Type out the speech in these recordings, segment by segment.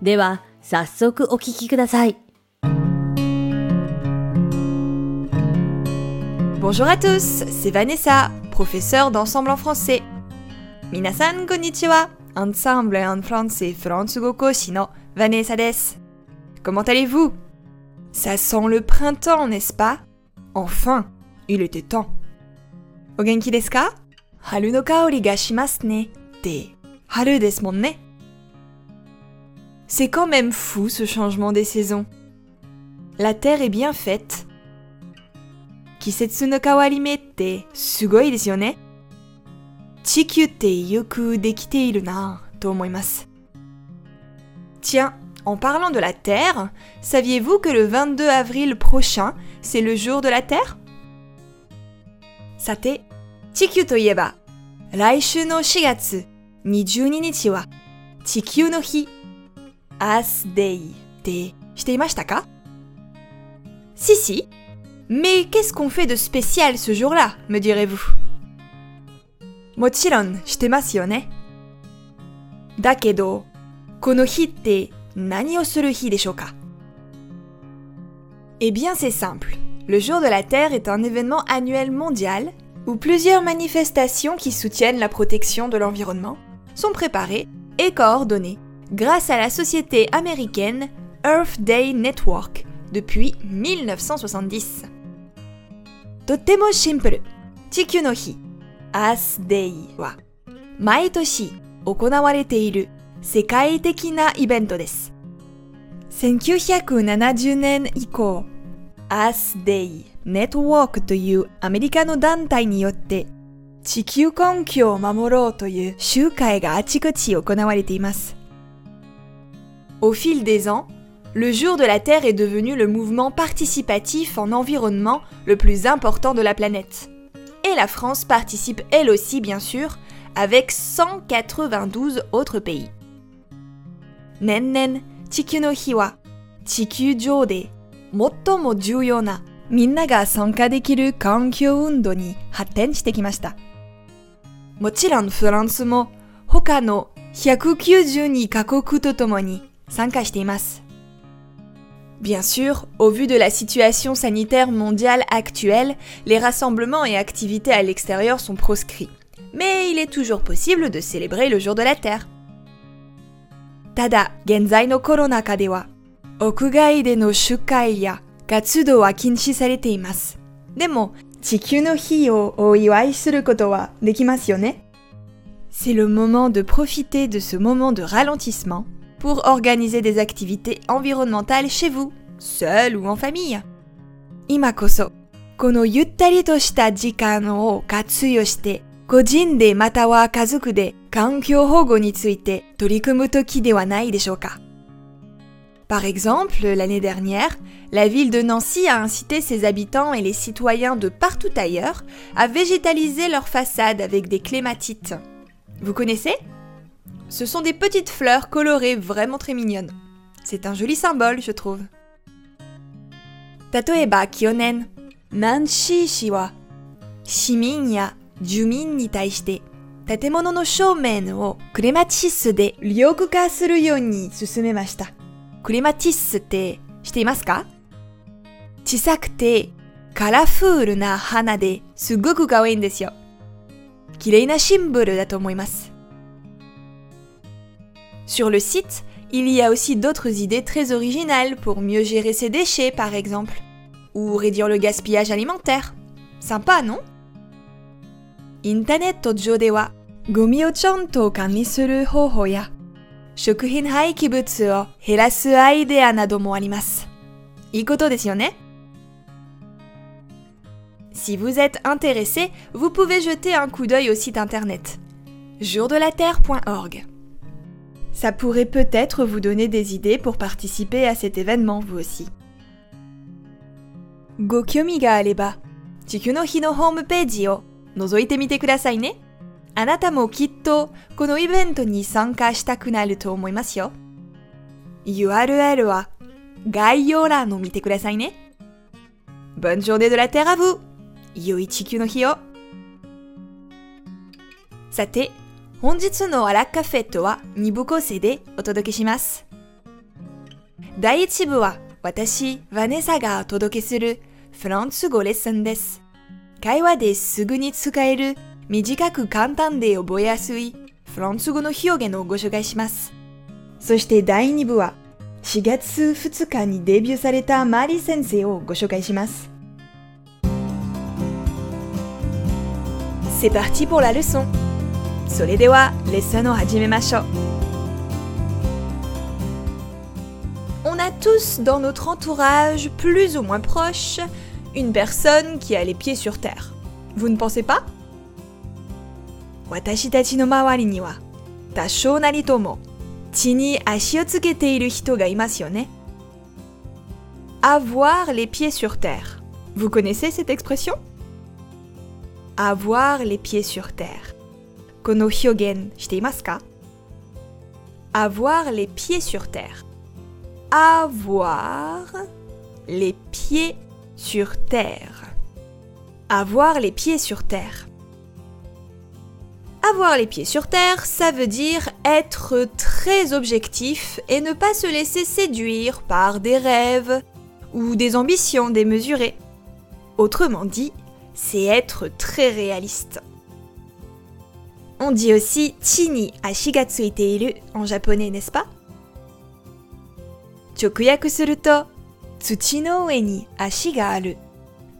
では、早速お聞きください。Bonjour à tous, c'est Vanessa, professeure d'ensemble en français. Minasan konnichiwa, ensemble en français Fransugo Koshi no Vanessa desu. Comment allez-vous Ça sent le printemps, n'est-ce pas Enfin, il était temps. O genki desu ka Haru no kaori ga shimasu ne. Te, haru desu mon ne C'est quand même fou ce changement des saisons. La terre est bien faite. Kisetsu no kawarimete sugoi desu yo ne? Chikyu te yoku dekite na to. Tiens, en parlant de la Terre, saviez-vous que le 22 avril prochain, c'est le jour de la Terre? Sate, Chikyu to ieba, raishu no shigatsu 22 nichi wa Chikyu no hi As Day Si, si. Mais qu'est-ce qu'on fait de spécial ce jour-là, me direz-vous? Mochiron, shitemasu yo ne. Dakedo, kono hi te nani o suru hi deshou ka Eh bien, c'est simple. Le jour de la Terre est un événement annuel mondial où plusieurs manifestations qui soutiennent la protection de l'environnement sont préparées et coordonnées grâce à la société américaine Earth Day Network depuis 1970. Totemo simple. Chikyu no hi, Earth Day wa maitoshi okonawarete iru sekai tekina ibento desu. 1970年以降、Earth Day Network というアメリカの団体によって地球環境を守ろうという集会があちこち行われています。Au fil des ans, le jour de la Terre est devenu le mouvement participatif en environnement le plus important de la planète. Et la France participe elle aussi bien sûr, avec 192 autres pays. Nennen Chikyu no hi wa Chikyu jo de mottomo juyou na minna ga sanka dekiru kankyou undo ni hatten shite kimashita. Mochiron France mo hoka no 192 kakoku to tomo ni Bien sûr, au vu de la situation sanitaire mondiale actuelle, les rassemblements et activités à l'extérieur sont proscrits. Mais il est toujours possible de célébrer le jour de la Terre. Tada, genzai no koronaka de wa, okugai de no shukai ya katsudo wa kinshi sarete imasu. Demo, chikyu no hi o oiwai suru koto wa ne? C'est le moment de profiter de ce moment de ralentissement pour organiser des activités environnementales chez vous, seul ou en famille. Ima koso, kono yuttari shita jikan o katsuyo shite, mata wa kazoku de kankyou hogo ni torikumu toki de nai deshou? Par exemple, l'année dernière, la ville de Nancy a incité ses habitants et les citoyens de partout ailleurs à végétaliser leurs façades avec des clématites. Vous connaissez? Ce sont des petites fleurs colorées vraiment très mignonnes. C'est un joli symbole, je trouve. 例えば、去年、ナンシー氏は、市民や住民に対して、建物の正面をクレマチスで緑化するように進めました。クレマチスって知っていますか小さくてカラフルな花ですごく可愛いんですよ。綺麗なシンブルだと思います。Sur le site, il y a aussi d'autres idées très originales pour mieux gérer ses déchets par exemple, ou réduire le gaspillage alimentaire. Sympa, non? Internet Jodewa Gomi o chanto kani suru shokuhin haikibutsu o idea arimasu. Ikoto desu ne? Si vous êtes intéressé, vous pouvez jeter un coup d'œil au site internet jourdelaterre.org. Ça pourrait peut-être vous donner des idées pour participer à cet événement, vous aussi. Gokyomi ga areba, Chiku no Hi no homepage o nozoite mite kudasai ne? Anata mo kitto kono event ni sanka shitaku naru to omoimasu. URL wa gaiyou no mite kudasai ne? Bonne journée de la Terre à vous. Yoi Chiku no Hi o. 本日のアラカフェットは2部構成でお届けします。第1部は私、ヴァネサがお届けするフランス語レッスンです。会話ですぐに使える短く簡単で覚えやすいフランス語の表現をご紹介します。そして第2部は4月2日にデビューされたマリ先生をご紹介します。C'est parti pour la leçon! それではレッスンを始めましょう。On a tous dans notre entourage, plus ou moins proche, une personne qui a les pieds sur terre. Vous ne pensez pas 私たちの周りには多少なりとも地に足をつけている人がいますよね。Avoir les pieds sur terre. Vous connaissez cette expression Avoir les pieds sur terre. Avoir les pieds sur terre. Avoir les pieds sur terre. Avoir les pieds sur terre. Avoir les pieds sur terre, ça veut dire être très objectif et ne pas se laisser séduire par des rêves ou des ambitions démesurées. Autrement dit, c'est être très réaliste. On dit aussi chini ashigatsuiteiru en japonais, n'est-ce pas? 直訳すると、土の上に足がある。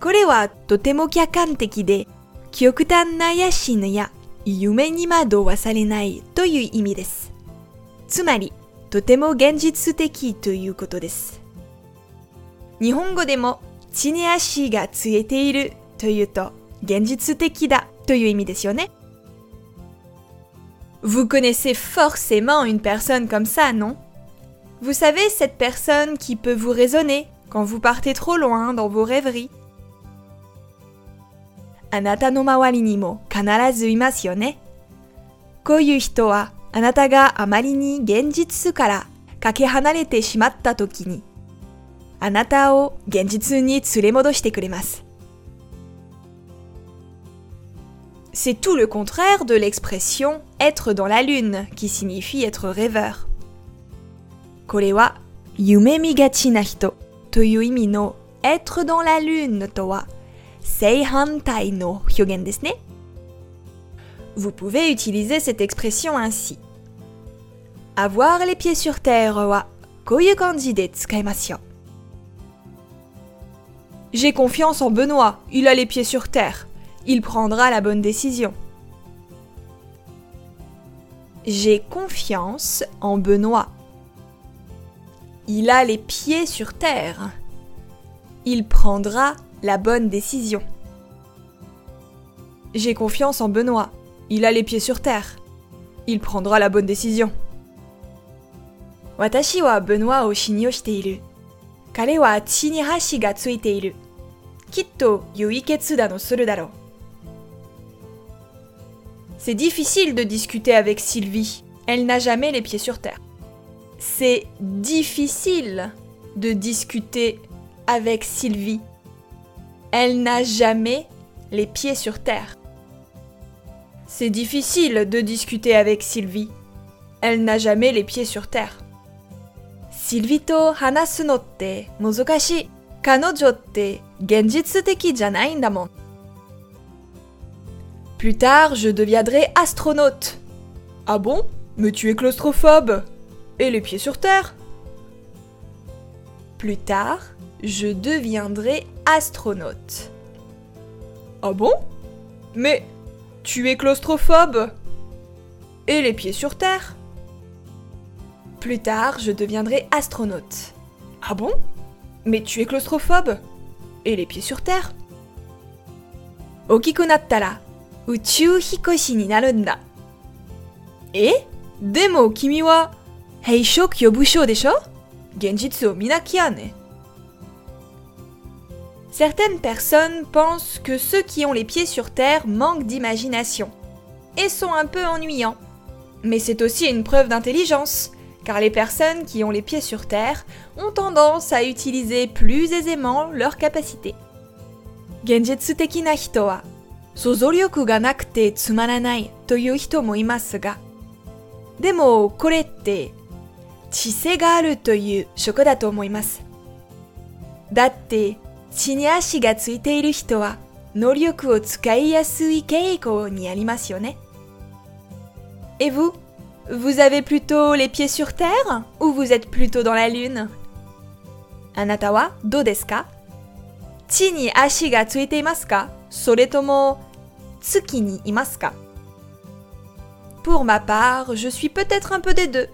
これはとても客観的で、極端な野心や夢に惑わされないという意味です。つまり、とても現実的ということです。日本語でも、地に足がついているというと、現実的だという意味ですよね。Vous connaissez forcément une personne comme ça, non? Vous savez, cette personne qui peut vous raisonner quand vous partez trop loin dans vos rêveries. Anata no mawari ni mo kanarazu. Koyu hito wa anata ga amari ni genjitsu kara kake shimatta toki ni anata o genjitsu ni kuremasu. C'est tout le contraire de l'expression être dans la lune, qui signifie être rêveur. Korewa yume migachi na hito toyu imi no être dans la lune to wa seihantai no hyogen desu ne? Vous pouvez utiliser cette expression ainsi. Avoir les pieds sur terre wa koyu kanji de. J'ai confiance en Benoît, il a les pieds sur terre. Il prendra la bonne décision. J'ai confiance en Benoît. Il a les pieds sur terre. Il prendra la bonne décision. J'ai confiance en Benoît. Il a les pieds sur terre. Il prendra la bonne décision. Watashi wa Benoît. C'est difficile de discuter avec Sylvie. Elle n'a jamais les pieds sur terre. C'est difficile de discuter avec Sylvie. Elle n'a jamais les pieds sur terre. C'est difficile de discuter avec Sylvie. Elle n'a jamais les pieds sur terre. Janai ndamon. Plus tard, je deviendrai astronaute. Ah bon? Mais tu es claustrophobe. Et les pieds sur terre? Plus tard, je deviendrai astronaute. Ah bon? Mais tu es claustrophobe. Et les pieds sur terre? Plus tard, je deviendrai astronaute. Ah bon? Mais tu es claustrophobe. Et les pieds sur terre? Okiku nattara, uchu hikoshi ni naru nda. Et Demo kimi wa heishou kyobusho desho Genjitsu o minakia ne Certaines personnes pensent que ceux qui ont les pieds sur terre manquent d'imagination et sont un peu ennuyants. Mais c'est aussi une preuve d'intelligence, car les personnes qui ont les pieds sur terre ont tendance à utiliser plus aisément leurs capacités. Genjitsu 想像力がなくてつまらないという人もいますが、でもこれって知性があるという職だと思います。だって地に足がついている人は能力を使いやすい傾向にありますよね。え vous Vous avez plutôt les pieds sur terre ou vous êtes plutôt dans la lune? あなたはどうですか地に足がついていますかそれとも 月にいますか Pour ma part, je suis peut-être un peu des deux.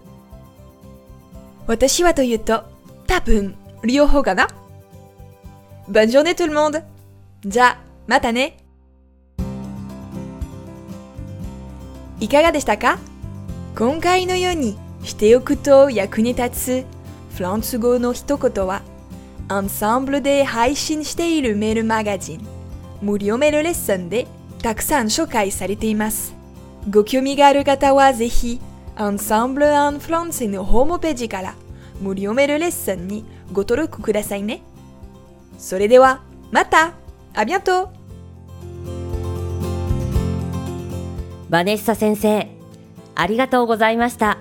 私はというと、多分、両方かな Bonne journée tout le monde! じゃあ、またねいかがでしたか今回のようにしておくと役に立つフランス語の一言は、アンサンブルで配信しているメールマガジン、無料メールレッスンで たくさん紹介されています。ご興味がある方はぜひ、アンサンブル・アン・フランスのホームページから無料メールレッスンにご登録くださいね。それでは、またありがとうバネッサ先生、ありがとうございました。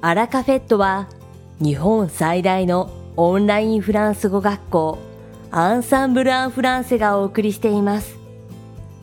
アラカフェットは日本最大のオンラインフランス語学校アンサンブル・アン・フランセがお送りしています。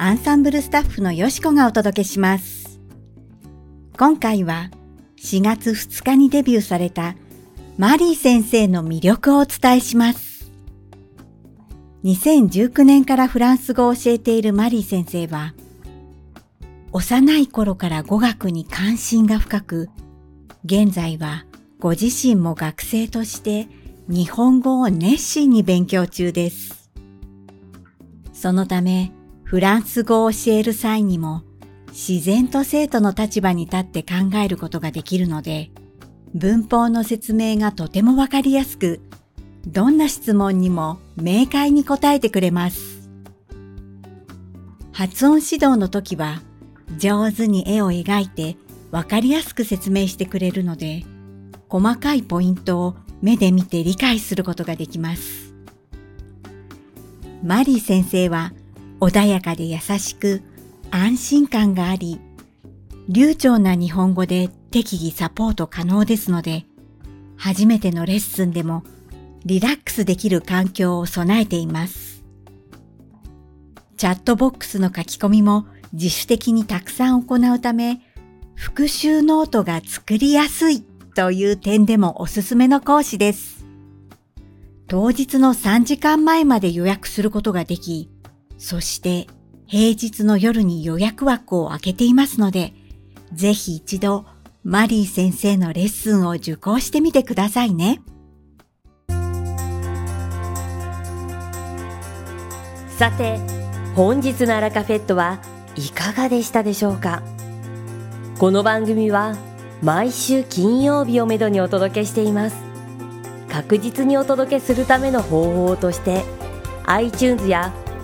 アンサンブルスタッフのよしこがお届けします。今回は4月2日にデビューされたマリー先生の魅力をお伝えします。2019年からフランス語を教えているマリー先生は、幼い頃から語学に関心が深く、現在はご自身も学生として日本語を熱心に勉強中です。そのため、フランス語を教える際にも、自然と生徒の立場に立って考えることができるので、文法の説明がとてもわかりやすく、どんな質問にも明快に答えてくれます。発音指導の時は、上手に絵を描いてわかりやすく説明してくれるので、細かいポイントを目で見て理解することができます。マリー先生は穏やかで優しく安心感があり、流暢な日本語で適宜サポート可能ですので、初めてのレッスンでもリラックスできる環境を備えています。チャットボックスの書き込みも自主的にたくさん行うため、復習ノートが作りやすいという点でもおすすめの講師です。当日の3時間前まで予約することができ、そして平日の夜に予約枠を開けていますので、ぜひ一度マリー先生のレッスンを受講してみてくださいね。さて、本日のアラカフェットはいかがでしたでしょうか？この番組は毎週金曜日をめどにお届けしています。確実にお届けするための方法として iTunes や